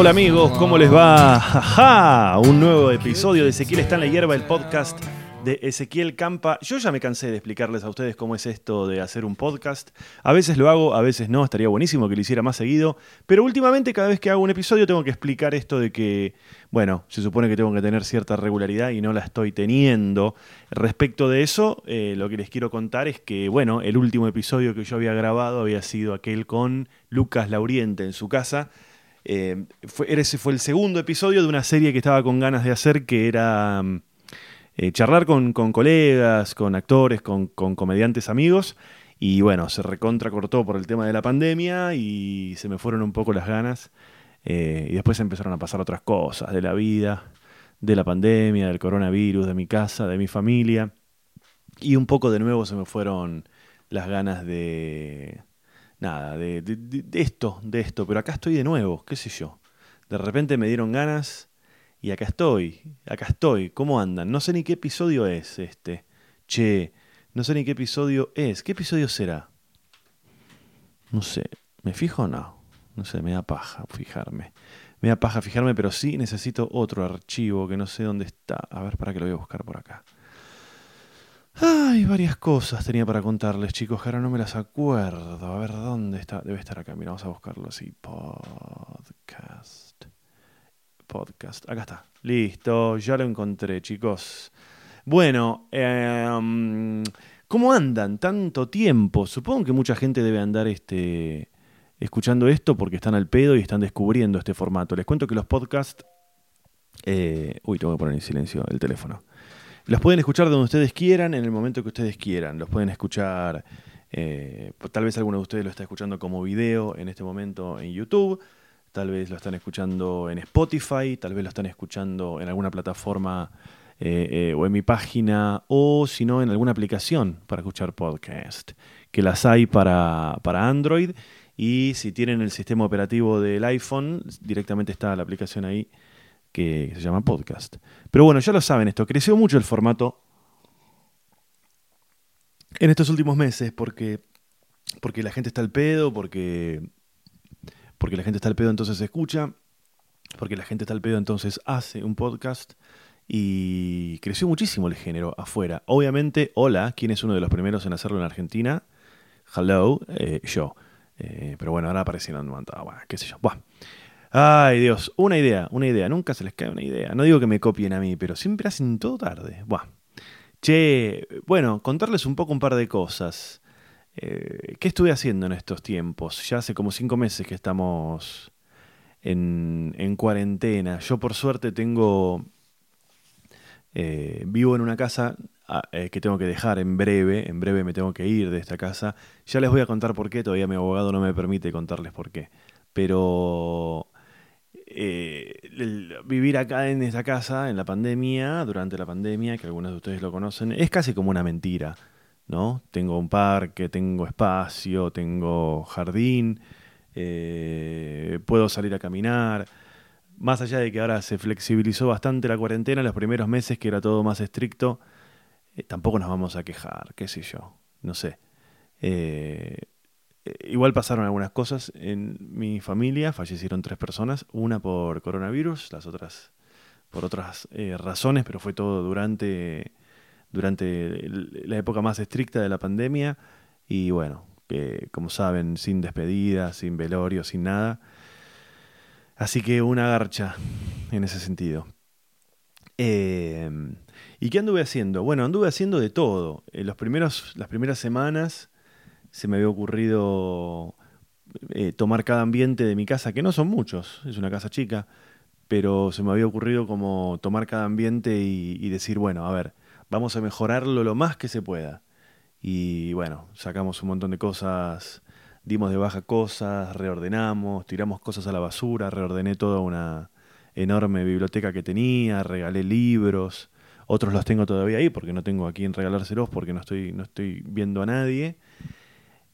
Hola amigos, ¿cómo les va? ¡Ja, Un nuevo episodio de Ezequiel está en la hierba, el podcast de Ezequiel Campa. Yo ya me cansé de explicarles a ustedes cómo es esto de hacer un podcast. A veces lo hago, a veces no, estaría buenísimo que lo hiciera más seguido. Pero últimamente cada vez que hago un episodio tengo que explicar esto de que, bueno, se supone que tengo que tener cierta regularidad y no la estoy teniendo. Respecto de eso, eh, lo que les quiero contar es que, bueno, el último episodio que yo había grabado había sido aquel con Lucas Lauriente en su casa. Eh, fue, ese fue el segundo episodio de una serie que estaba con ganas de hacer que era mm, eh, charlar con, colegas, con actores, con, comediantes amigos. Y bueno, se recontra cortó por el tema de la pandemia y se me fueron un poco las ganas. Eh, y después empezaron a pasar otras cosas de la vida, de la pandemia, del coronavirus, de mi casa, de mi familia. Y un poco de nuevo se me fueron las ganas de, nada, de, de, esto, de esto, pero acá estoy de nuevo, qué sé yo. De repente me dieron ganas y acá estoy, acá estoy, ¿cómo andan? No sé ni qué episodio es este. Che, no sé ni qué episodio es. ¿Qué episodio será? No sé, ¿me fijo o no? No sé, me da paja fijarme. Me da paja fijarme, pero sí necesito otro archivo que no sé dónde está. A ver, para que lo voy a buscar por acá. Ay, varias cosas tenía para contarles, chicos, que ahora no me las acuerdo. A ver, ¿dónde está? Debe estar acá. Mira, vamos a buscarlo así. Podcast. Podcast. Acá está. Listo, ya lo encontré, chicos. Bueno, em, ¿cómo andan? Tanto tiempo. Supongo que mucha gente debe andar este, escuchando esto porque están al pedo y están descubriendo este formato. Les cuento que los podcasts... Eh, uy, tengo que poner en silencio el teléfono. Los pueden escuchar donde ustedes quieran, en el momento que ustedes quieran. Los pueden escuchar, eh, tal vez alguno de ustedes lo está escuchando como video en este momento en YouTube, tal vez lo están escuchando en Spotify, tal vez lo están escuchando en alguna plataforma eh, eh, o en mi página, o si no, en alguna aplicación para escuchar podcast, que las hay para, para Android. Y si tienen el sistema operativo del iPhone, directamente está la aplicación ahí que se llama podcast. Pero bueno, ya lo saben esto, creció mucho el formato en estos últimos meses porque, porque la gente está al pedo, porque, porque la gente está al pedo entonces escucha, porque la gente está al pedo entonces hace un podcast y creció muchísimo el género afuera. Obviamente, hola, ¿quién es uno de los primeros en hacerlo en Argentina? Hello, eh, yo. Eh, pero bueno, ahora aparecieron, bueno, qué sé yo. Bueno. Ay, Dios, una idea, una idea. Nunca se les cae una idea. No digo que me copien a mí, pero siempre hacen todo tarde. Buah. Che, bueno, contarles un poco un par de cosas. Eh, ¿Qué estuve haciendo en estos tiempos? Ya hace como cinco meses que estamos en, en cuarentena. Yo por suerte tengo... Eh, vivo en una casa ah, eh, que tengo que dejar en breve. En breve me tengo que ir de esta casa. Ya les voy a contar por qué. Todavía mi abogado no me permite contarles por qué. Pero eh, vivir acá en esta casa, en la pandemia, durante la pandemia, que algunos de ustedes lo conocen, es casi como una mentira, ¿no? Tengo un parque, tengo espacio, tengo jardín, eh, puedo salir a caminar. Más allá de que ahora se flexibilizó bastante la cuarentena, los primeros meses que era todo más estricto, eh, tampoco nos vamos a quejar, qué sé yo, no sé. Eh, igual pasaron algunas cosas en mi familia, fallecieron tres personas, una por coronavirus, las otras por otras eh, razones, pero fue todo durante, durante la época más estricta de la pandemia y bueno, como saben, sin despedida, sin velorio, sin nada. Así que una garcha en ese sentido. Em, ¿Y qué anduve haciendo? Bueno, anduve haciendo de todo. En los primeros, las primeras semanas se me había ocurrido eh, tomar cada ambiente de mi casa, que no son muchos, es una casa chica, pero se me había ocurrido como tomar cada ambiente y, decir, bueno, a ver, vamos a mejorarlo lo más que se pueda. Y bueno, sacamos un montón de cosas, dimos de baja cosas, reordenamos, tiramos cosas a la basura, reordené toda una enorme biblioteca que tenía, regalé libros, otros los tengo todavía ahí porque no tengo a quién regalárselos porque no estoy, no estoy viendo a nadie.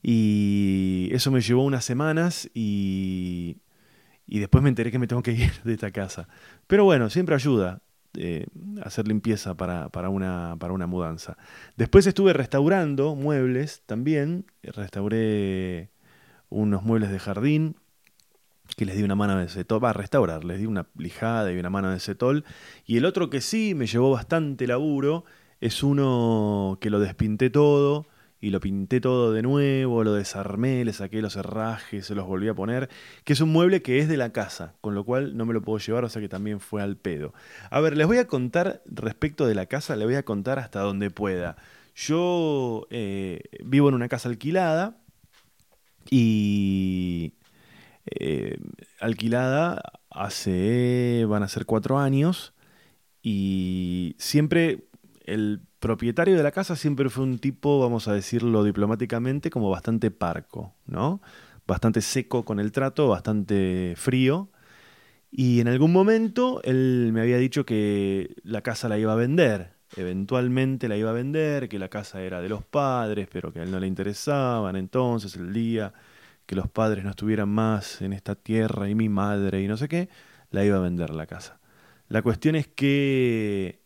Y eso me llevó unas semanas y, y después me enteré que me tengo que ir de esta casa. Pero bueno, siempre ayuda eh, hacer limpieza para, para, una, para una mudanza. Después estuve restaurando muebles también. Restauré unos muebles de jardín que les di una mano de setol, va a restaurar, les di una lijada y una mano de setol. Y el otro que sí me llevó bastante laburo es uno que lo despinté todo y lo pinté todo de nuevo, lo desarmé, le saqué los herrajes, se los volví a poner, que es un mueble que es de la casa, con lo cual no me lo puedo llevar, o sea que también fue al pedo. A ver, les voy a contar respecto de la casa, les voy a contar hasta donde pueda. Yo eh, vivo en una casa alquilada y eh, alquilada hace, van a ser cuatro años y siempre el propietario de la casa siempre fue un tipo, vamos a decirlo diplomáticamente, como bastante parco, ¿no? Bastante seco con el trato, bastante frío. Y en algún momento él me había dicho que la casa la iba a vender. Eventualmente la iba a vender, que la casa era de los padres, pero que a él no le interesaban. Entonces, el día que los padres no estuvieran más en esta tierra y mi madre y no sé qué, la iba a vender la casa. La cuestión es que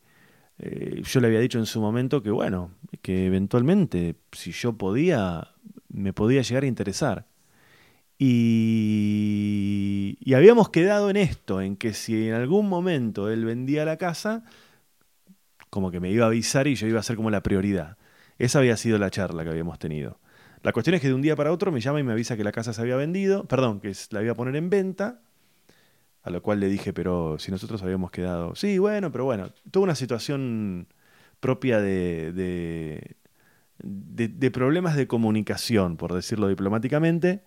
eh, yo le había dicho en su momento que, bueno, que eventualmente, si yo podía, me podía llegar a interesar. Y, y, habíamos quedado en esto, en que si en algún momento él vendía la casa, como que me iba a avisar y yo iba a ser como la prioridad. Esa había sido la charla que habíamos tenido. La cuestión es que de un día para otro me llama y me avisa que la casa se había vendido, perdón, que la iba a poner en venta a lo cual le dije, pero si nosotros habíamos quedado. Sí, bueno, pero bueno, tuvo una situación propia de, de, de, problemas de comunicación, por decirlo diplomáticamente.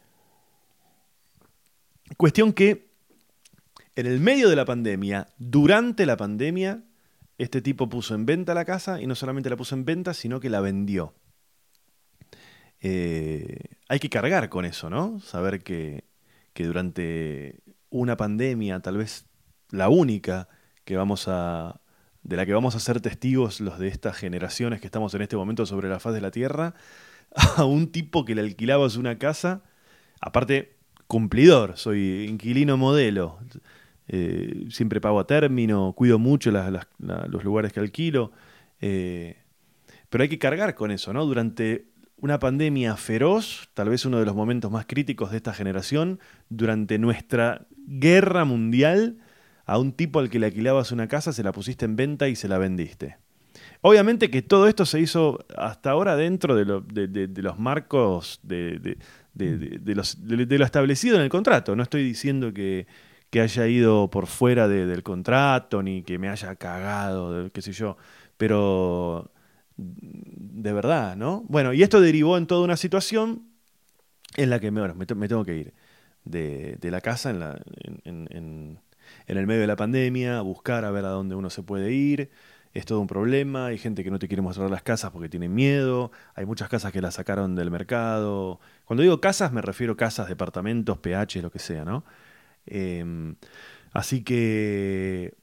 Cuestión que en el medio de la pandemia, durante la pandemia, este tipo puso en venta la casa y no solamente la puso en venta, sino que la vendió. Eh, hay que cargar con eso, ¿no? Saber que, que durante una pandemia, tal vez la única que vamos a de la que vamos a ser testigos los de estas generaciones que estamos en este momento sobre la faz de la Tierra, a un tipo que le alquilabas una casa, aparte cumplidor, soy inquilino modelo, eh, siempre pago a término, cuido mucho los lugares que alquilo, eh, pero hay que cargar con eso, ¿no? Durante una pandemia feroz, tal vez uno de los momentos más críticos de esta generación, durante nuestra guerra mundial, a un tipo al que le alquilabas una casa, se la pusiste en venta y se la vendiste. Obviamente que todo esto se hizo hasta ahora dentro de, los marcos de, lo establecido en el contrato. No estoy diciendo que, haya ido por fuera del contrato, ni que me haya cagado, qué sé yo, pero de verdad, ¿no? Bueno, y esto derivó en toda una situación en la que me, me, tengo que ir de, la casa en, la, en, en, el medio de la pandemia, buscar a ver a dónde uno se puede ir. Es todo un problema, hay gente que no te quiere mostrar las casas porque tienen miedo, hay muchas casas que las sacaron del mercado. Cuando digo casas me refiero a casas, departamentos, PH, lo que sea, ¿no? Em, así que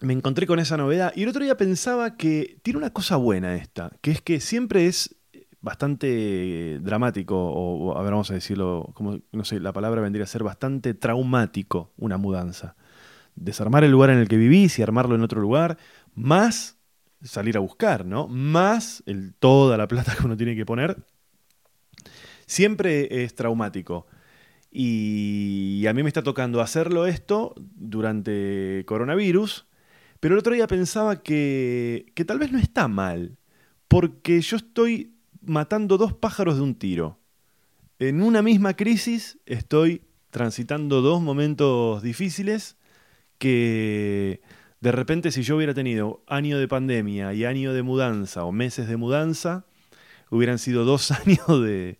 me encontré con esa novedad y el otro día pensaba que tiene una cosa buena esta, que es que siempre es bastante dramático, o a ver, vamos a decirlo, como, no sé, la palabra vendría a ser bastante traumático una mudanza. Desarmar el lugar en el que vivís y armarlo en otro lugar, más salir a buscar, ¿no? Más el, toda la plata que uno tiene que poner, siempre es traumático. Y a mí me está tocando hacerlo esto durante coronavirus, pero el otro día pensaba que, que tal vez no está mal, porque yo estoy matando dos pájaros de un tiro. En una misma crisis estoy transitando dos momentos difíciles que de repente si yo hubiera tenido año de pandemia y año de mudanza o meses de mudanza, hubieran sido dos años de,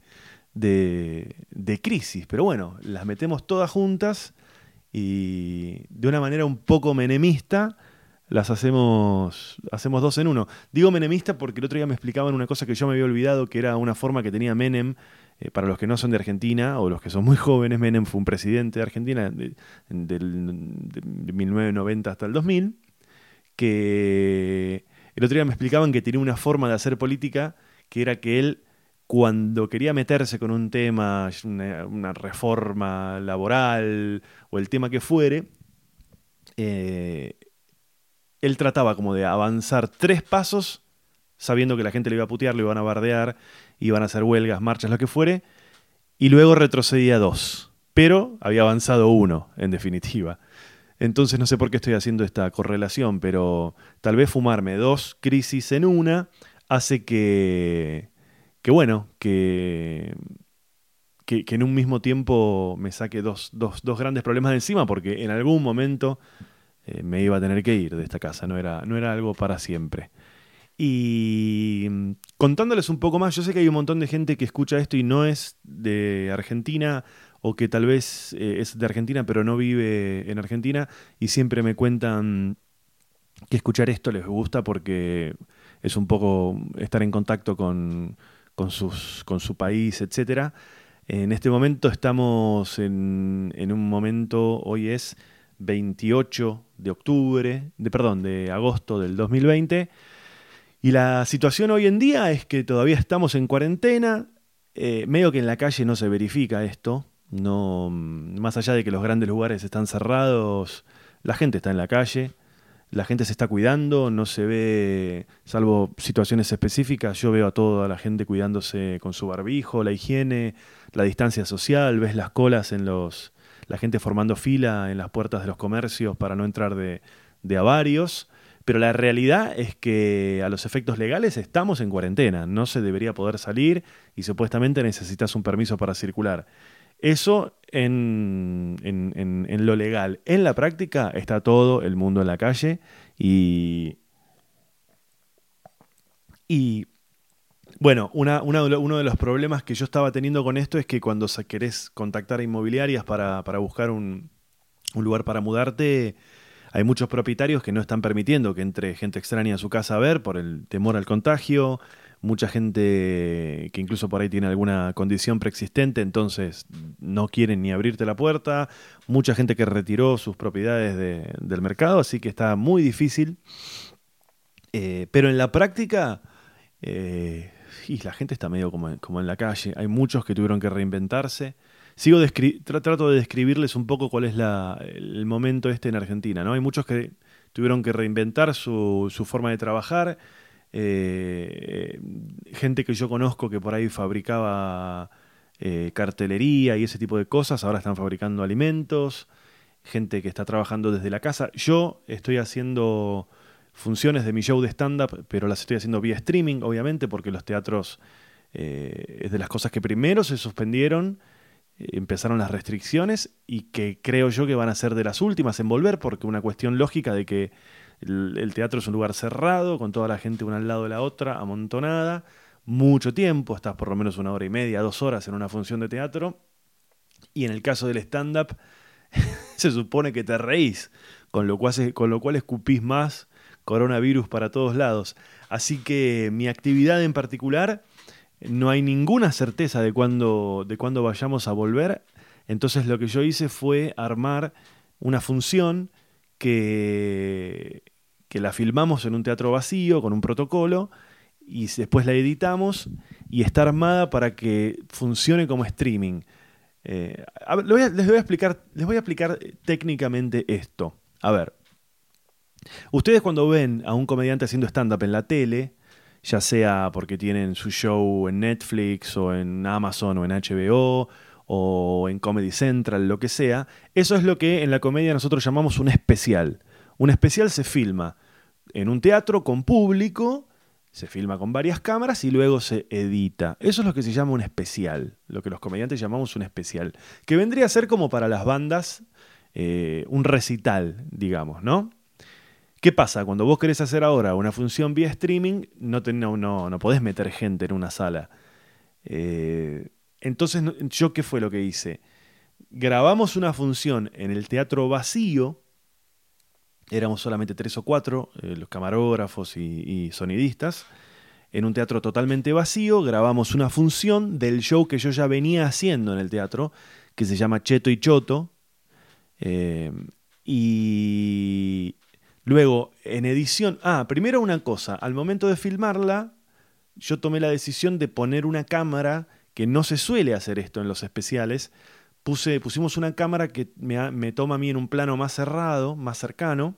de, crisis. Pero bueno, las metemos todas juntas y de una manera un poco menemista las hacemos, hacemos dos en uno. Digo menemista porque el otro día me explicaban una cosa que yo me había olvidado, que era una forma que tenía Menem, eh, para los que no son de Argentina o los que son muy jóvenes, Menem fue un presidente de Argentina de, del 1990 hasta el 2000, que el otro día me explicaban que tenía una forma de hacer política que era que él cuando quería meterse con un tema, una, reforma laboral o el tema que fuere, eh, él trataba como de avanzar tres pasos, sabiendo que la gente le iba a putear, le iban a bardear, iban a hacer huelgas, marchas, lo que fuere, y luego retrocedía dos. pero había avanzado uno, en definitiva. Entonces no sé por qué estoy haciendo esta correlación, pero tal vez fumarme dos crisis en una hace que, que bueno, que, que, en un mismo tiempo me saque dos, dos, dos, grandes problemas de encima, porque en algún momento eh, me iba a tener que ir de esta casa, no era, no era algo para siempre. Y mm, contándoles un poco más, yo sé que hay un montón de gente que escucha esto y no es de Argentina o que tal vez eh, es de Argentina pero no vive en Argentina y siempre me cuentan que escuchar esto les gusta porque es un poco estar en contacto con, con, sus, con su país, etc. En este momento estamos en, en un momento, hoy es 28 de octubre, de, perdón, de agosto del 2020. Y la situación hoy en día es que todavía estamos en cuarentena, eh, medio que en la calle no se verifica esto, no, más allá de que los grandes lugares están cerrados, la gente está en la calle, la gente se está cuidando, no se ve, salvo situaciones específicas, yo veo a toda la gente cuidándose con su barbijo, la higiene, la distancia social, ves las colas en los, la gente formando fila en las puertas de los comercios para no entrar de, avarios. Pero la realidad es que a los efectos legales estamos en cuarentena, no se debería poder salir y supuestamente necesitas un permiso para circular. Eso en, en, lo legal. En la práctica está todo el mundo en la calle. Y bueno, una, uno de los problemas que yo estaba teniendo con esto es que cuando querés contactar a inmobiliarias para, para buscar un, un, lugar para mudarte, hay muchos propietarios que no están permitiendo que entre gente extraña a su casa a ver por el temor al contagio mucha gente que incluso por ahí tiene alguna condición preexistente, entonces no quieren ni abrirte la puerta, mucha gente que retiró sus propiedades del mercado, así que está muy difícil. Eh, pero en la práctica, eh, y la gente está medio como, en la calle, hay muchos que tuvieron que reinventarse. Sigo trato de describirles un poco cuál es el momento este en Argentina. ¿no? Hay muchos que tuvieron que reinventar su, su forma de trabajar eh, gente que yo conozco que por ahí fabricaba eh, cartelería y ese tipo de cosas, ahora están fabricando alimentos, gente que está trabajando desde la casa. Yo estoy haciendo funciones de mi show de stand-up, pero las estoy haciendo vía streaming, obviamente, porque los teatros eh, es de las cosas que primero se suspendieron, empezaron las restricciones y que creo yo que van a ser de las últimas en volver, porque una cuestión lógica de que el, teatro es un lugar cerrado, con toda la gente una al lado de la otra, amontonada, mucho tiempo, estás por lo menos una hora y media, dos horas en una función de teatro. Y en el caso del stand-up, se supone que te reís, con lo, cual, con lo cual escupís más coronavirus para todos lados. Así que mi actividad en particular, no hay ninguna certeza de cuándo, de vayamos a volver. Entonces lo que yo hice fue armar una función que que la filmamos en un teatro vacío con un protocolo y después la editamos y está armada para que funcione como streaming. Eh, les, voy a, explicar, les voy a explicar técnicamente esto. A ver, ustedes cuando ven a un comediante haciendo stand-up en la tele, ya sea porque tienen su show en Netflix o en Amazon o en HBO o en Comedy Central, lo que sea, eso es lo que en la comedia nosotros llamamos un especial. Un especial se filma en un teatro con público, se filma con varias cámaras y luego se edita. Eso es lo que se llama un especial, lo que los comediantes llamamos un especial, que vendría a ser como para las bandas eh, un recital, digamos, ¿no? ¿Qué pasa? Cuando vos querés hacer ahora una función vía streaming, no, no, no, podés meter gente en una sala. Eh, entonces, ¿yo qué fue lo que hice? Grabamos una función en el teatro vacío, éramos solamente tres o cuatro, eh, los camarógrafos y, sonidistas, en un teatro totalmente vacío, grabamos una función del show que yo ya venía haciendo en el teatro, que se llama Cheto y Choto, eh, y luego en edición, ah, primero una cosa, al momento de filmarla, yo tomé la decisión de poner una cámara, que no se suele hacer esto en los especiales, Puse, pusimos una cámara que me, me, toma a mí en un plano más cerrado, más cercano,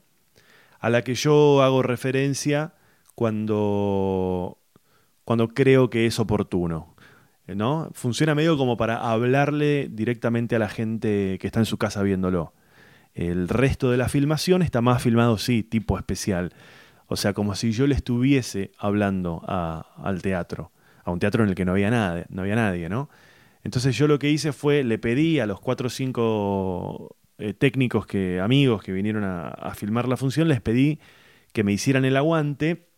a la que yo hago referencia cuando, cuando creo que es oportuno. ¿no? Funciona medio como para hablarle directamente a la gente que está en su casa viéndolo. El resto de la filmación está más filmado, sí, tipo especial. O sea, como si yo le estuviese hablando al teatro, a un teatro en el que no había, nada, no había nadie, ¿no? Entonces yo lo que hice fue, le pedí a los cuatro o cinco eh, técnicos, que, amigos que vinieron a, filmar la función, les pedí que me hicieran el aguante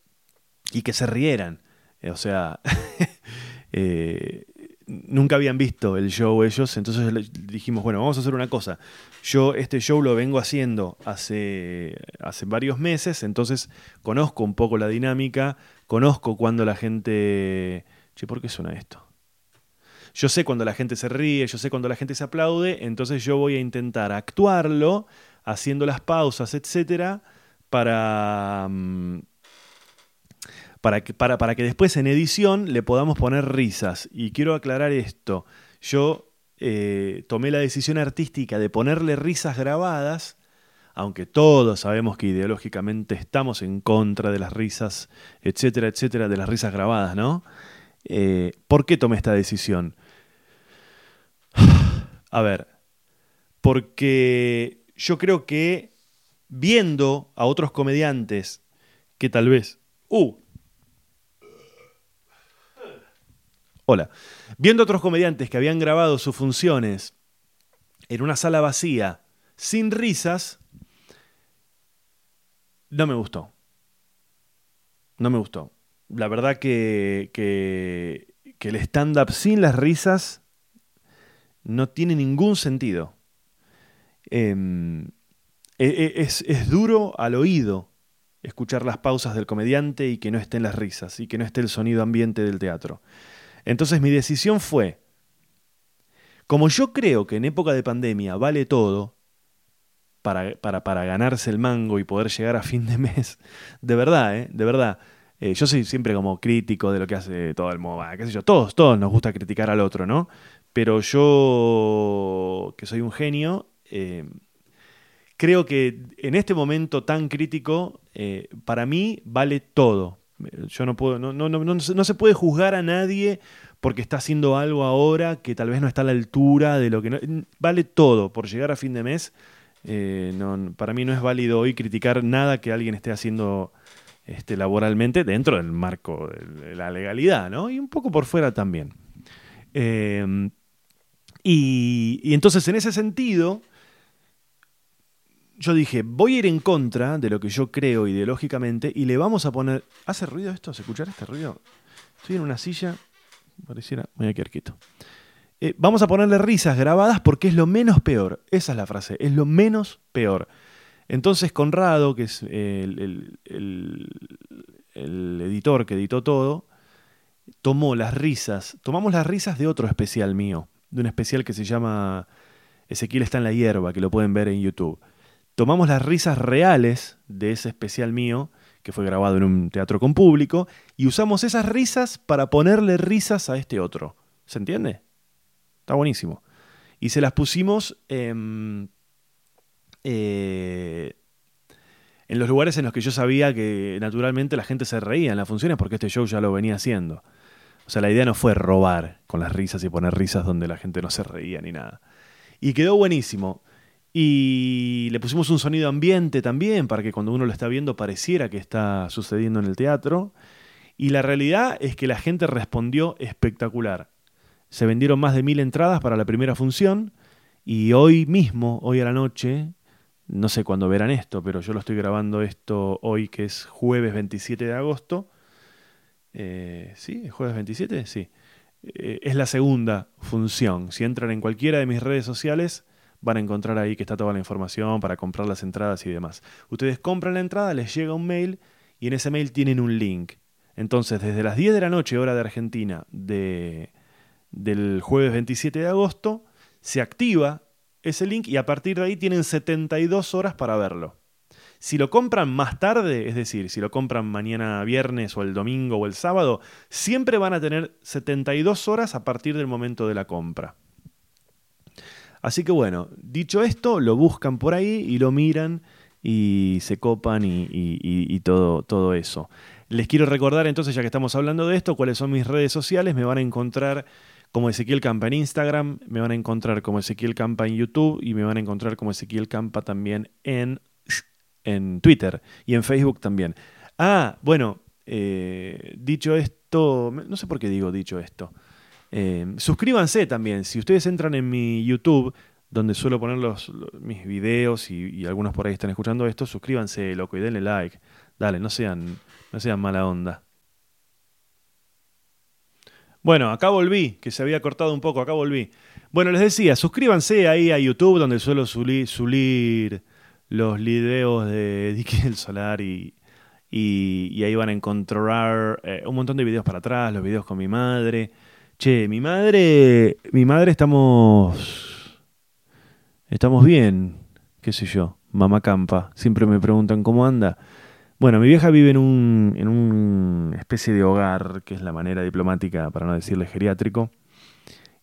y que se rieran. O sea, eh, nunca habían visto el show ellos, entonces dijimos, bueno, vamos a hacer una cosa. Yo este show lo vengo haciendo hace, hace varios meses, entonces conozco un poco la dinámica, conozco cuando la gente... Che, ¿por qué suena esto? Yo sé cuando la gente se ríe, yo sé cuando la gente se aplaude, entonces yo voy a intentar actuarlo, haciendo las pausas, etcétera, para, mm, para, que, para, para que después en edición le podamos poner risas. Y quiero aclarar esto. Yo eh, tomé la decisión artística de ponerle risas grabadas, aunque todos sabemos que ideológicamente estamos en contra de las risas, etcétera, etcétera, de las risas grabadas, ¿no? Eh, ¿Por qué tomé esta decisión? A ver, porque yo creo que viendo a otros comediantes que tal vez... ¡Uh! Hola. Viendo otros comediantes que habían grabado sus funciones en una sala vacía, sin risas, no me gustó. No me gustó. La verdad que, que, que el stand-up sin las risas no tiene ningún sentido. Em, e, e, es, es, duro al oído escuchar las pausas del comediante y que no estén las risas y que no esté el sonido ambiente del teatro. Entonces mi decisión fue, como yo creo que en época de pandemia vale todo para, para, para ganarse el mango y poder llegar a fin de mes, de verdad, ¿eh? de verdad, eh, yo soy siempre como crítico de lo que hace todo el mundo, qué sé yo, todos, todos nos gusta criticar al otro, ¿no? Pero yo, que soy un genio, eh, creo que en este momento tan crítico, eh, para mí vale todo. Yo no puedo, no, no, no, no, se puede juzgar a nadie porque está haciendo algo ahora que tal vez no está a la altura de lo que vale todo por llegar a fin de mes. Eh, para mí no es válido hoy criticar nada que alguien esté haciendo este, laboralmente dentro del marco de la legalidad, ¿no? Y un poco por fuera también. Y, entonces en ese sentido, yo dije, voy a ir en contra de lo que yo creo ideológicamente y le vamos a poner... ¿Hace ruido esto? ¿Se escuchar este ruido? Estoy en una silla, pareciera... Voy a quedar. Eh, vamos a ponerle risas grabadas porque es lo menos peor. Esa es la frase, es lo menos peor. Entonces Conrado, que es el editor que editó todo, tomó las risas, tomamos las risas de otro especial mío, de un especial que se llama Ezequiel está en la hierba, que lo pueden ver en YouTube. Tomamos las risas reales de ese especial mío, que fue grabado en un teatro con público, y usamos esas risas para ponerle risas a este otro. ¿Se entiende? Está buenísimo. Y se las pusimos eh, en los lugares en los que yo sabía que naturalmente la gente se reía en las funciones porque este show ya lo venía haciendo. O sea, la idea no fue robar con las risas y poner risas donde la gente no se reía ni nada. Y quedó buenísimo. Y le pusimos un sonido ambiente también para que cuando uno lo está viendo pareciera que está sucediendo en el teatro. Y la realidad es que la gente respondió espectacular. Se vendieron más de mil entradas para la primera función y hoy mismo, hoy a la noche, no sé cuándo verán esto, pero yo lo estoy grabando esto hoy que es jueves 27 de agosto, eh, ¿Sí? jueves 27? Sí. Eh, es la segunda función. Si entran en cualquiera de mis redes sociales, van a encontrar ahí que está toda la información para comprar las entradas y demás. Ustedes compran la entrada, les llega un mail y en ese mail tienen un link. Entonces, desde las 10 de la noche, hora de Argentina, de, del jueves 27 de agosto, se activa ese link y a partir de ahí tienen 72 horas para verlo. Si lo compran más tarde, es decir, si lo compran mañana viernes o el domingo o el sábado, siempre van a tener 72 horas a partir del momento de la compra. Así que bueno, dicho esto, lo buscan por ahí y lo miran y se copan y, todo, todo eso. Les quiero recordar entonces, ya que estamos hablando de esto, cuáles son mis redes sociales. Me van a encontrar como Ezequiel Campa en Instagram, me van a encontrar como Ezequiel Campa en YouTube y me van a encontrar como Ezequiel Campa también en, en Twitter y en Facebook también. Ah, bueno, eh, dicho esto, no sé por qué digo dicho esto. Eh, suscríbanse también, si ustedes entran en mi YouTube, donde suelo poner los, mis videos y, algunos por ahí están escuchando esto, suscríbanse, loco, y denle like. Dale, no sean, no sean mala onda. Bueno, acá volví, que se había cortado un poco, acá volví. Bueno, les decía, suscríbanse ahí a YouTube, donde suelo subir, los videos de Dicky del Solar y, y, ahí van a encontrar eh, un montón de videos para atrás, los videos con mi madre. Che, mi madre, mi madre estamos Estamos bien, qué sé yo, mamá campa. Siempre me preguntan cómo anda. Bueno, mi vieja vive en un, en una especie de hogar, que es la manera diplomática para no decirle geriátrico.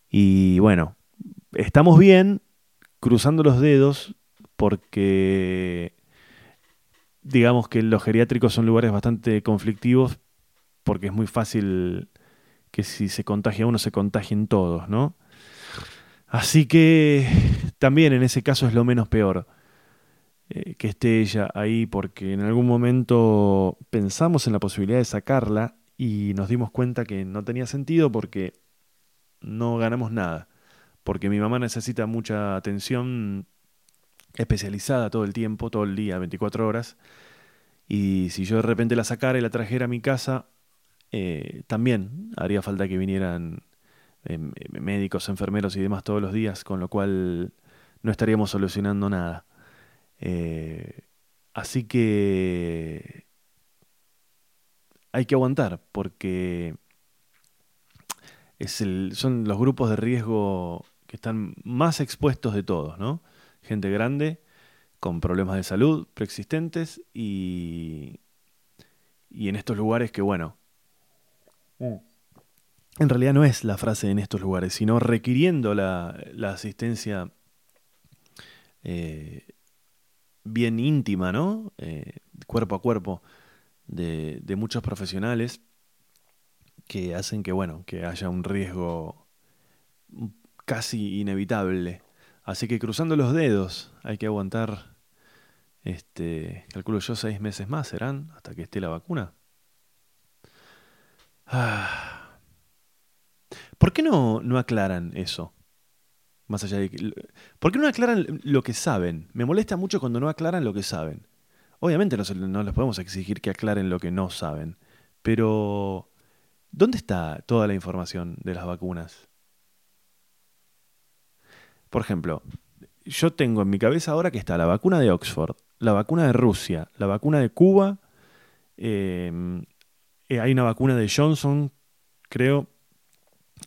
Y bueno, estamos bien, cruzando los dedos, porque digamos que los geriátricos son lugares bastante conflictivos, porque es muy fácil que si se contagia uno, se contagien todos, ¿no? Así que también en ese caso es lo menos peor eh, que esté ella ahí porque en algún momento pensamos en la posibilidad de sacarla y nos dimos cuenta que no tenía sentido porque no ganamos nada. Porque mi mamá necesita mucha atención especializada todo el tiempo, todo el día, 24 horas. Y si yo de repente la sacara y la trajera a mi casa, eh, también haría falta que vinieran Em, em, médicos, enfermeros y demás todos los días, con lo cual no estaríamos solucionando nada. Eh, así que hay que aguantar, porque son los grupos de riesgo que están más expuestos de todos, ¿no? Gente grande, con problemas de salud preexistentes y en estos lugares que, bueno, en realidad no es la frase en estos lugares, sino requiriendo la, asistencia eh, bien íntima, ¿no? Eh, cuerpo a cuerpo de, de, muchos profesionales que hacen que, bueno, que haya un riesgo casi inevitable. Así que cruzando los dedos hay que aguantar, este, calculo yo, seis meses más serán hasta que esté la vacuna. ¿Por qué no, no aclaran eso? Más allá de ¿Por qué no aclaran lo que saben? Me molesta mucho cuando no aclaran lo que saben. Obviamente no, no les podemos exigir que aclaren lo que no saben. Pero, ¿dónde está toda la información de las vacunas? Por ejemplo, yo tengo en mi cabeza ahora que está la vacuna de Oxford, la vacuna de Rusia, la vacuna de Cuba, eh, eh, hay una vacuna de Johnson, creo,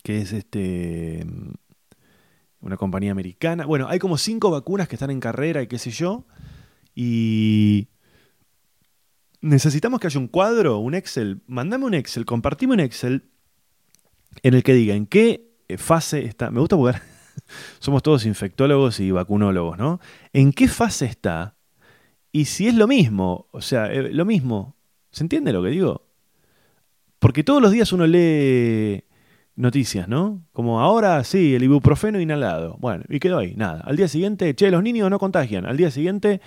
que es este una compañía americana. Bueno, hay como cinco vacunas que están en carrera y qué sé yo. Y necesitamos que haya un cuadro, un Excel. Mándame un Excel, compartime un Excel en el que diga en qué fase está. Me gusta jugar. Somos todos infectólogos y vacunólogos, ¿no? ¿En qué fase está? Y si es lo mismo, o sea, eh, lo mismo. ¿Se entiende lo que digo? Porque todos los días uno lee noticias, ¿no? Como ahora sí, el ibuprofeno inhalado. Bueno, y quedó ahí, nada. Al día siguiente, che, los niños no contagian. Al día siguiente,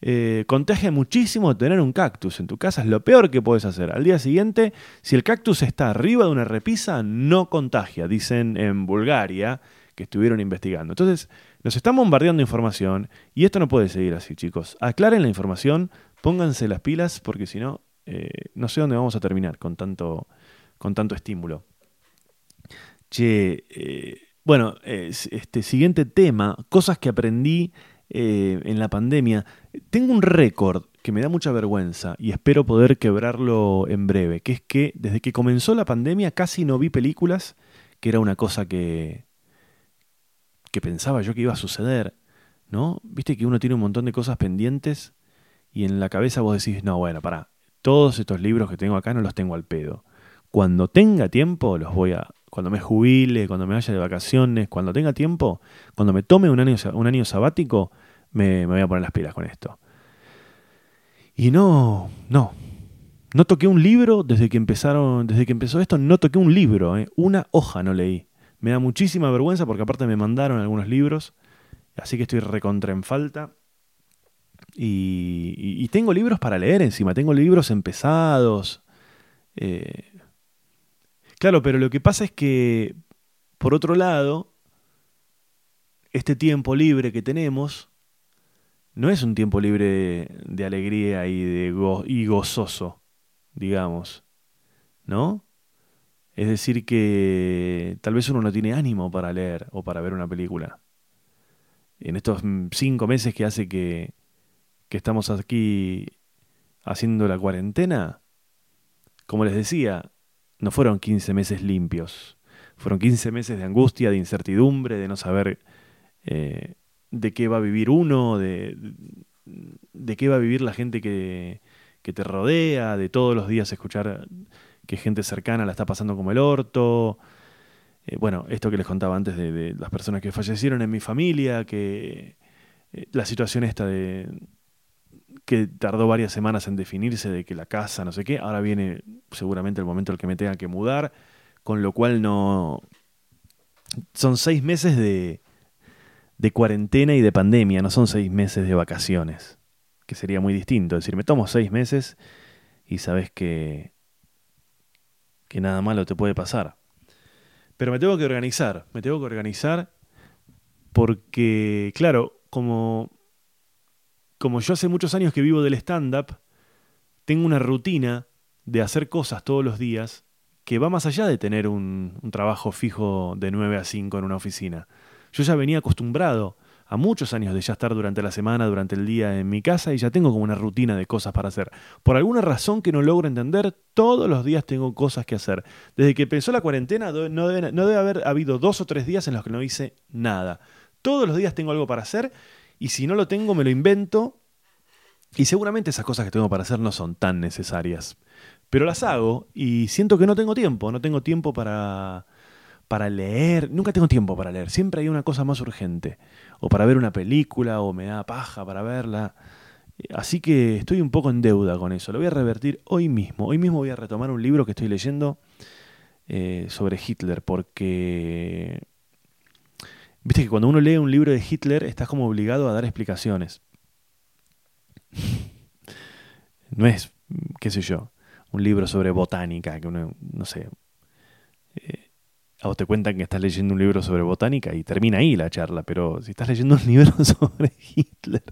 eh, contagia muchísimo tener un cactus en tu casa. Es lo peor que puedes hacer. Al día siguiente, si el cactus está arriba de una repisa, no contagia, dicen en Bulgaria, que estuvieron investigando. Entonces, nos están bombardeando información y esto no puede seguir así, chicos. Aclaren la información, pónganse las pilas, porque si no, eh, no sé dónde vamos a terminar con tanto, con tanto estímulo. Che, eh, bueno, este siguiente tema, cosas que aprendí eh, en la pandemia. Tengo un récord que me da mucha vergüenza y espero poder quebrarlo en breve, que es que desde que comenzó la pandemia casi no vi películas, que era una cosa que, que pensaba yo que iba a suceder, ¿no? Viste que uno tiene un montón de cosas pendientes y en la cabeza vos decís, no, bueno, para todos estos libros que tengo acá no los tengo al pedo. Cuando tenga tiempo los voy a, cuando me jubile, cuando me vaya de vacaciones, cuando tenga tiempo, cuando me tome un año, un año sabático, me, voy a poner las pilas con esto. Y no, no. No toqué un libro desde que empezaron, desde que empezó esto, no toqué un libro, ¿eh? una hoja no leí. Me da muchísima vergüenza porque aparte me mandaron algunos libros, así que estoy recontra en falta. Y, tengo libros para leer encima, tengo libros empezados. Eh, claro, pero lo que pasa es que, por otro lado, este tiempo libre que tenemos no es un tiempo libre de, alegría y, de y gozoso, digamos, ¿no? Es decir, que tal vez uno no tiene ánimo para leer o para ver una película. En estos cinco meses que hace que, que estamos aquí haciendo la cuarentena, como les decía, no fueron 15 meses limpios. Fueron 15 meses de angustia, de incertidumbre, de no saber eh, de qué va a vivir uno, de, qué va a vivir la gente que, que, te rodea, de todos los días escuchar que gente cercana la está pasando como el orto. Eh, bueno, esto que les contaba antes de, las personas que fallecieron en mi familia, que eh, la situación esta de, que tardó varias semanas en definirse de que la casa, no sé qué, ahora viene seguramente el momento en el que me tenga que mudar, con lo cual no... Son seis meses de, de cuarentena y de pandemia, no son seis meses de vacaciones, que sería muy distinto. Es decir, me tomo seis meses y sabes que, que nada malo te puede pasar. Pero me tengo que organizar, me tengo que organizar porque, claro, como como yo hace muchos años que vivo del stand-up, tengo una rutina de hacer cosas todos los días que va más allá de tener un, trabajo fijo de 9 a 5 en una oficina. Yo ya venía acostumbrado a muchos años de ya estar durante la semana, durante el día en mi casa y ya tengo como una rutina de cosas para hacer. Por alguna razón que no logro entender, todos los días tengo cosas que hacer. Desde que empezó la cuarentena no debe, no debe haber habido dos o tres días en los que no hice nada. Todos los días tengo algo para hacer y si no lo tengo, me lo invento. Y seguramente esas cosas que tengo para hacer no son tan necesarias. Pero las hago y siento que no tengo tiempo. No tengo tiempo para, para leer. Nunca tengo tiempo para leer. Siempre hay una cosa más urgente. O para ver una película o me da paja para verla. Así que estoy un poco en deuda con eso. Lo voy a revertir hoy mismo. Hoy mismo voy a retomar un libro que estoy leyendo eh, sobre Hitler porque Viste que cuando uno lee un libro de Hitler estás como obligado a dar explicaciones. No es, qué sé yo, un libro sobre botánica, que uno, no sé, eh, a vos te cuentan que estás leyendo un libro sobre botánica y termina ahí la charla, pero si estás leyendo un libro sobre Hitler,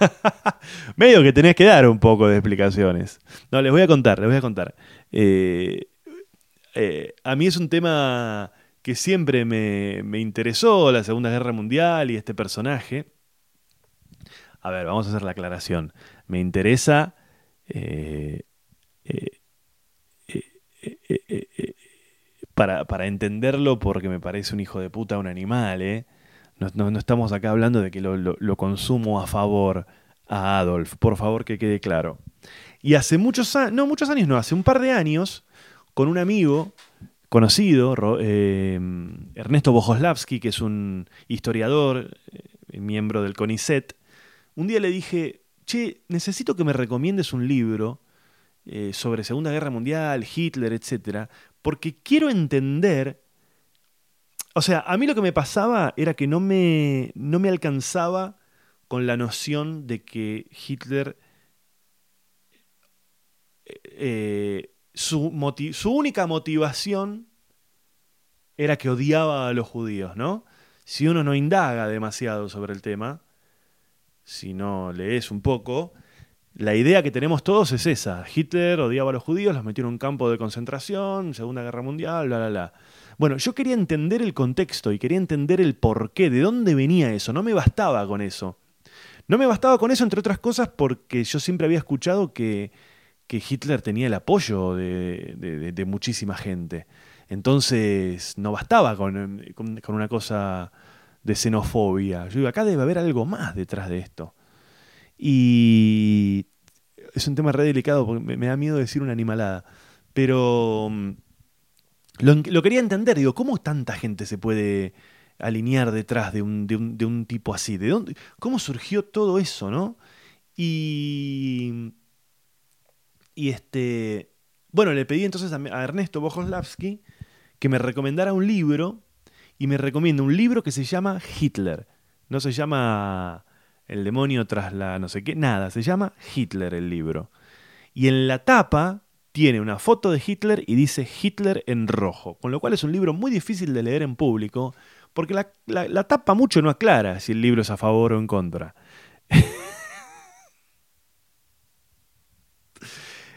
medio que tenés que dar un poco de explicaciones. No, les voy a contar, les voy a contar. Eh, eh, a mí es un tema que siempre me, interesó, la Segunda Guerra Mundial y este personaje. A ver, vamos a hacer la aclaración. Me interesa eh, eh, eh, para, entenderlo porque me parece un hijo de puta, un animal. ¿eh? No, estamos acá hablando de que lo, lo, consumo a favor a Adolf. Por favor, que quede claro. Y hace muchos años, no muchos años, no, hace un par de años, con un amigo conocido, eh, Ernesto Bojoslavski, que es un historiador, eh, miembro del CONICET, un día le dije, che, necesito que me recomiendes un libro eh, sobre Segunda Guerra Mundial, Hitler, etc., porque quiero entender, o sea, a mí lo que me pasaba era que no me, no me alcanzaba con la noción de que Hitler su, única motivación era que odiaba a los judíos, ¿no? Si uno no indaga demasiado sobre el tema, si no lees un poco, la idea que tenemos todos es esa. Hitler odiaba a los judíos, los metió en un campo de concentración, Segunda Guerra Mundial, bla, bla, bla. Bueno, yo quería entender el contexto y quería entender el porqué, de dónde venía eso. No me bastaba con eso. No me bastaba con eso, entre otras cosas, porque yo siempre había escuchado que que Hitler tenía el apoyo de, muchísima gente. Entonces no bastaba con, una cosa de xenofobia. Yo digo, acá debe haber algo más detrás de esto. Y es un tema re delicado porque me, da miedo decir una animalada. Pero mm, lo, quería entender, digo, ¿cómo tanta gente se puede alinear detrás de un, de un tipo así? ¿De dónde, ¿Cómo surgió todo eso, no? Y y este, bueno, le pedí entonces a, Ernesto Bojoslavski que me recomendara un libro y me recomienda un libro que se llama Hitler. No se llama El demonio tras la no sé qué, nada, se llama Hitler el libro. Y en la tapa tiene una foto de Hitler y dice Hitler en rojo, con lo cual es un libro muy difícil de leer en público, porque la, la tapa mucho no aclara si el libro es a favor o en contra.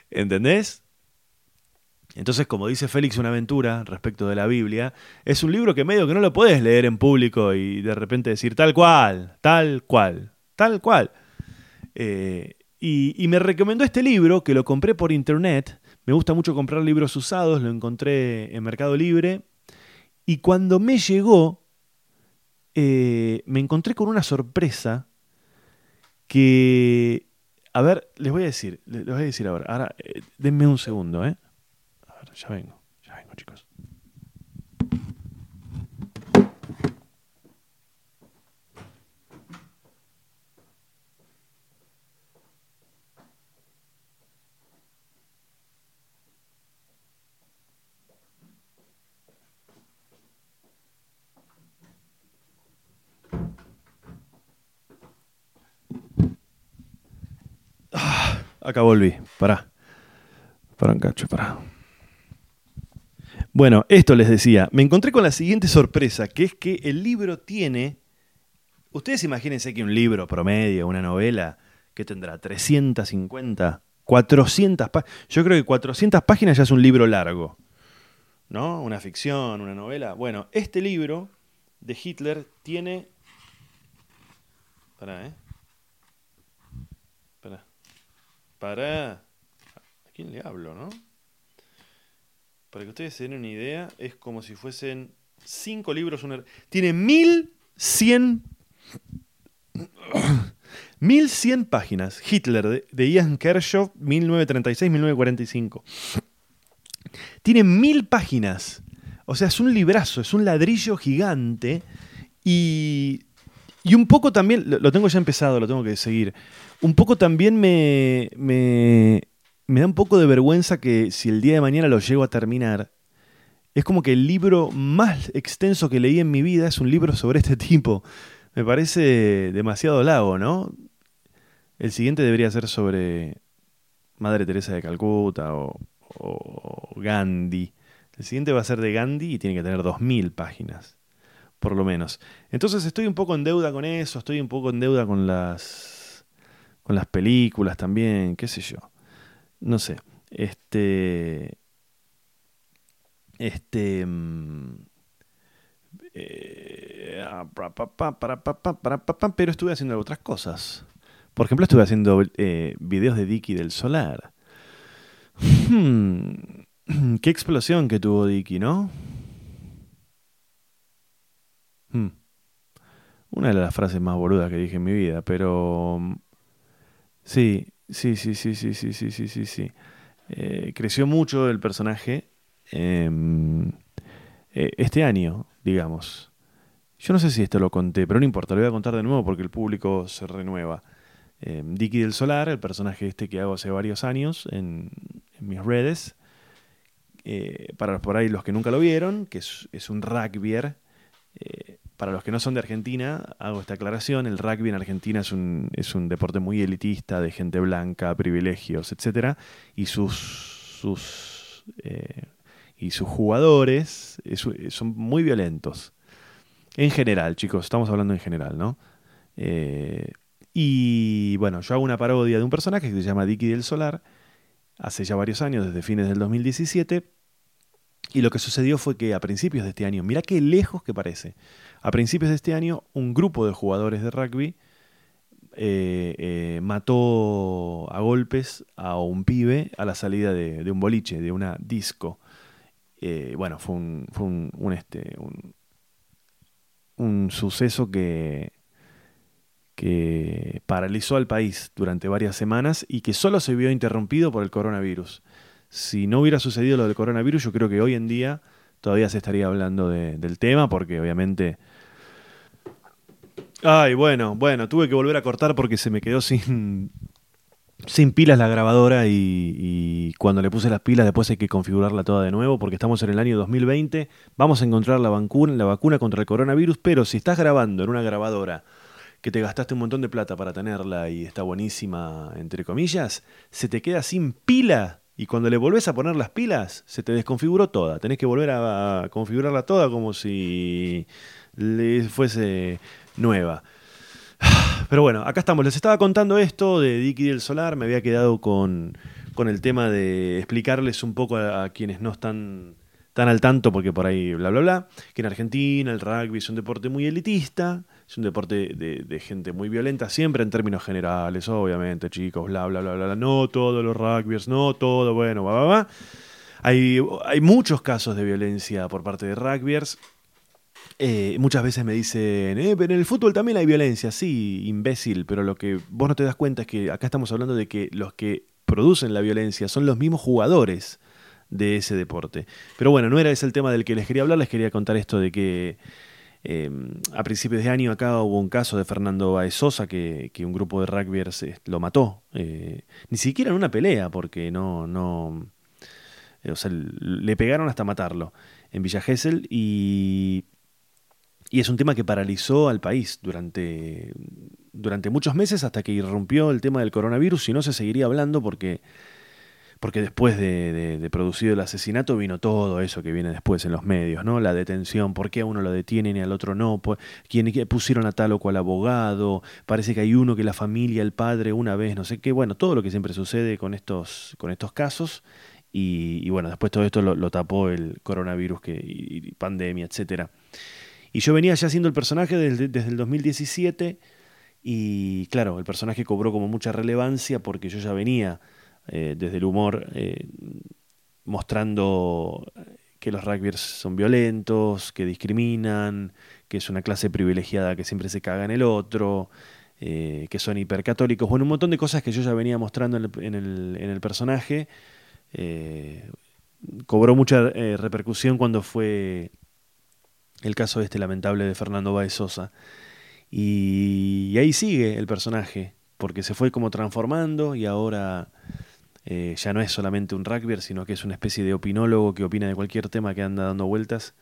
¿Entendés? Entonces, como dice Félix una aventura respecto de la Biblia, es un libro que medio que no lo puedes leer en público y de repente decir tal cual, tal cual, tal cual. Eh, y, y, me recomendó este libro que lo compré por internet. Me gusta mucho comprar libros usados, lo encontré en Mercado Libre. Y cuando me llegó, eh, me encontré con una sorpresa que a ver, les voy a decir, les voy a decir ahora. Ahora, eh, denme un segundo, ¿eh? A ver, ya vengo, chicos. Acá volví. Pará. Pará un cacho, pará. Bueno, esto les decía. Me encontré con la siguiente sorpresa, que es que el libro tiene... Ustedes imagínense que un libro promedio, una novela, que tendrá 350, 400 páginas. Yo creo que 400 páginas ya es un libro largo. ¿No? Una ficción, una novela. Bueno, este libro de Hitler tiene... Pará, ¿eh? Para... ¿A quién le hablo, no? Para que ustedes se den una idea, es como si fuesen cinco libros. Una... Tiene 1100... 1100 páginas. Hitler, de, Ian Kershaw, 1936-1945. Tiene mil páginas. O sea, es un librazo, es un ladrillo gigante. Y, y un poco también, lo tengo ya empezado, lo tengo que seguir un poco también me, me, da un poco de vergüenza que si el día de mañana lo llego a terminar, es como que el libro más extenso que leí en mi vida es un libro sobre este tipo. Me parece demasiado lago, ¿no? El siguiente debería ser sobre Madre Teresa de Calcuta o, o Gandhi. El siguiente va a ser de Gandhi y tiene que tener 2.000 páginas, por lo menos. Entonces estoy un poco en deuda con eso, estoy un poco en deuda con las con las películas también, qué sé yo. No sé. Este. Este. pero estuve haciendo otras cosas. Por ejemplo, estuve haciendo eh, videos de Dicky del Solar. Hmm, qué explosión que tuvo Dicky, ¿no? Hmm. Una de las frases más boludas que dije en mi vida, pero Sí, sí, sí, sí, sí, sí, sí, sí, sí, sí. Eh, creció mucho el personaje em, eh, este año, digamos. Yo no sé si esto lo conté, pero no importa, lo voy a contar de nuevo porque el público se renueva. Eh, Dicky del Solar, el personaje este que hago hace varios años en, mis redes. para por ahí los que nunca lo vieron, que es, es un rugbyer para los que no son de Argentina, hago esta aclaración, el rugby en Argentina es un, es un deporte muy elitista, de gente blanca, privilegios, etc. Y sus, sus, eh, y sus jugadores son muy violentos. En general, chicos, estamos hablando en general, ¿no? Eh, y bueno, yo hago una parodia de un personaje que se llama Dicky del Solar, hace ya varios años, desde fines del 2017. Y lo que sucedió fue que a principios de este año, mira qué lejos que parece, a principios de este año, un grupo de jugadores de rugby eh, eh, mató a golpes a un pibe a la salida de, un boliche, de una disco. Eh, bueno, fue un, un, este, un, suceso que, que paralizó al país durante varias semanas y que solo se vio interrumpido por el coronavirus. Si no hubiera sucedido lo del coronavirus, yo creo que hoy en día todavía se estaría hablando del tema, porque obviamente... Ay, bueno, bueno, tuve que volver a cortar porque se me quedó sin, sin pilas la grabadora y, cuando le puse las pilas después hay que configurarla toda de nuevo porque estamos en el año 2020, vamos a encontrar la vacuna, la vacuna contra el coronavirus, pero si estás grabando en una grabadora que te gastaste un montón de plata para tenerla y está buenísima, entre comillas, se te queda sin pila y cuando le volvés a poner las pilas, se te desconfiguró toda. Tenés que volver a configurarla toda como si le fuese nueva. Pero bueno, acá estamos. Les estaba contando esto de Dicky del Solar. Me había quedado con, con el tema de explicarles un poco a, quienes no están tan al tanto, porque por ahí bla, bla, bla, que en Argentina el rugby es un deporte muy elitista, es un deporte de, gente muy violenta, siempre en términos generales, obviamente, chicos, bla, bla, bla, bla, no todos los rugbyers, no todo, bueno, va, va, va. Hay, hay muchos casos de violencia por parte de rugbyers eh, muchas veces me dicen, eh, pero en el fútbol también hay violencia, sí, imbécil, pero lo que vos no te das cuenta es que acá estamos hablando de que los que producen la violencia son los mismos jugadores de ese deporte. Pero bueno, no era ese el tema del que les quería hablar, les quería contar esto de que em, a principios de año acá hubo un caso de Fernando Baezosa que, un grupo de rugbyers lo mató. Eh, ni siquiera en una pelea, porque no, no, o sea, le pegaron hasta matarlo en Villa Gesell y y es un tema que paralizó al país durante, durante muchos meses hasta que irrumpió el tema del coronavirus y no se seguiría hablando porque, porque después de, producido el asesinato vino todo eso que viene después en los medios, ¿no? La detención, por qué a uno lo detienen y al otro no, quién pusieron a tal o cual abogado, parece que hay uno que la familia, el padre, una vez, no sé qué, bueno, todo lo que siempre sucede con estos, con estos casos. Y, bueno, después todo esto lo, tapó el coronavirus que, y pandemia, etcétera. Y yo venía ya haciendo el personaje desde, desde, el 2017 y claro, el personaje cobró como mucha relevancia porque yo ya venía eh, desde el humor eh, mostrando que los rugbyers son violentos, que discriminan, que es una clase privilegiada que siempre se caga en el otro, eh, que son hipercatólicos, bueno, un montón de cosas que yo ya venía mostrando en el, en el, en el personaje. cobró mucha repercusión cuando fue el caso este lamentable de Fernando Baez Sosa. Y, ahí sigue el personaje, porque se fue como transformando y ahora eh, ya no es solamente un rugbyer, sino que es una especie de opinólogo que opina de cualquier tema que anda dando vueltas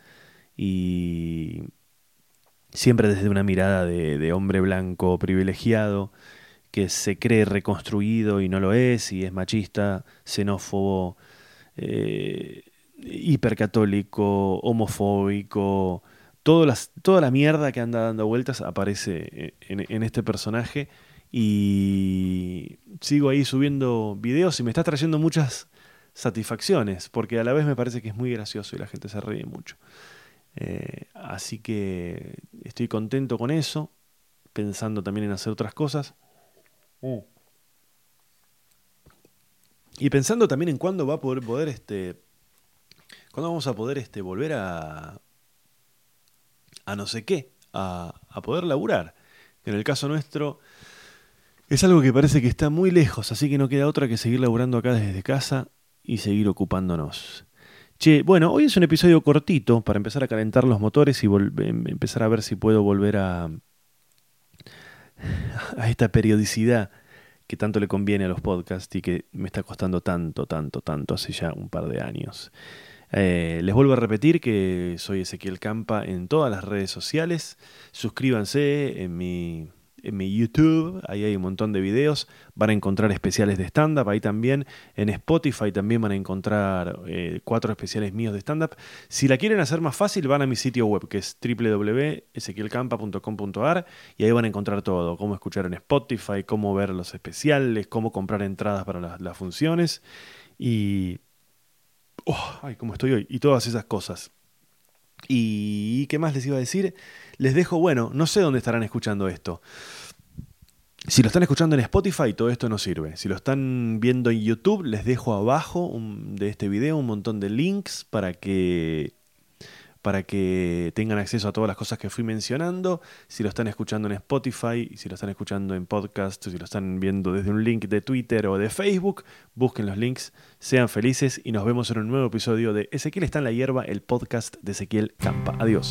y siempre desde una mirada de, hombre blanco privilegiado que se cree reconstruido y no lo es, y es machista, xenófobo, eh, hipercatólico, homofóbico, las, toda la mierda que anda dando vueltas aparece en, este personaje y sigo ahí subiendo videos y me está trayendo muchas satisfacciones, porque a la vez me parece que es muy gracioso y la gente se ríe mucho. Eh, así que estoy contento con eso, pensando también en hacer otras cosas. Mm. Y pensando también en cuándo va a poder, poder este, ¿Cuándo vamos a poder este, volver a, a no sé qué, a, a poder laburar? En el caso nuestro es algo que parece que está muy lejos, así que no queda otra que seguir laburando acá desde casa y seguir ocupándonos. Che, bueno, hoy es un episodio cortito para empezar a calentar los motores y em, empezar a ver si puedo volver a, a esta periodicidad que tanto le conviene a los podcasts y que me está costando tanto, tanto, tanto hace ya un par de años. Eh, les vuelvo a repetir que soy Ezequiel Campa en todas las redes sociales. Suscríbanse en mi, en mi YouTube, ahí hay un montón de videos. Van a encontrar especiales de stand-up, ahí también. En Spotify también van a encontrar eh, cuatro especiales míos de stand-up. Si la quieren hacer más fácil, van a mi sitio web, que es www.ezequielcampa.com.ar y ahí van a encontrar todo. Cómo escuchar en Spotify, cómo ver los especiales, cómo comprar entradas para las, las funciones. Y oh, ay, cómo estoy hoy, y todas esas cosas. ¿Y qué más les iba a decir? Les dejo, bueno, no sé dónde estarán escuchando esto. Si lo están escuchando en Spotify, todo esto no sirve. Si lo están viendo en YouTube, les dejo abajo de este video un montón de links para que para que tengan acceso a todas las cosas que fui mencionando. Si lo están escuchando en Spotify, si lo están escuchando en podcast, si lo están viendo desde un link de Twitter o de Facebook, busquen los links, sean felices y nos vemos en un nuevo episodio de Ezequiel está en la hierba, el podcast de Ezequiel Campa. Adiós.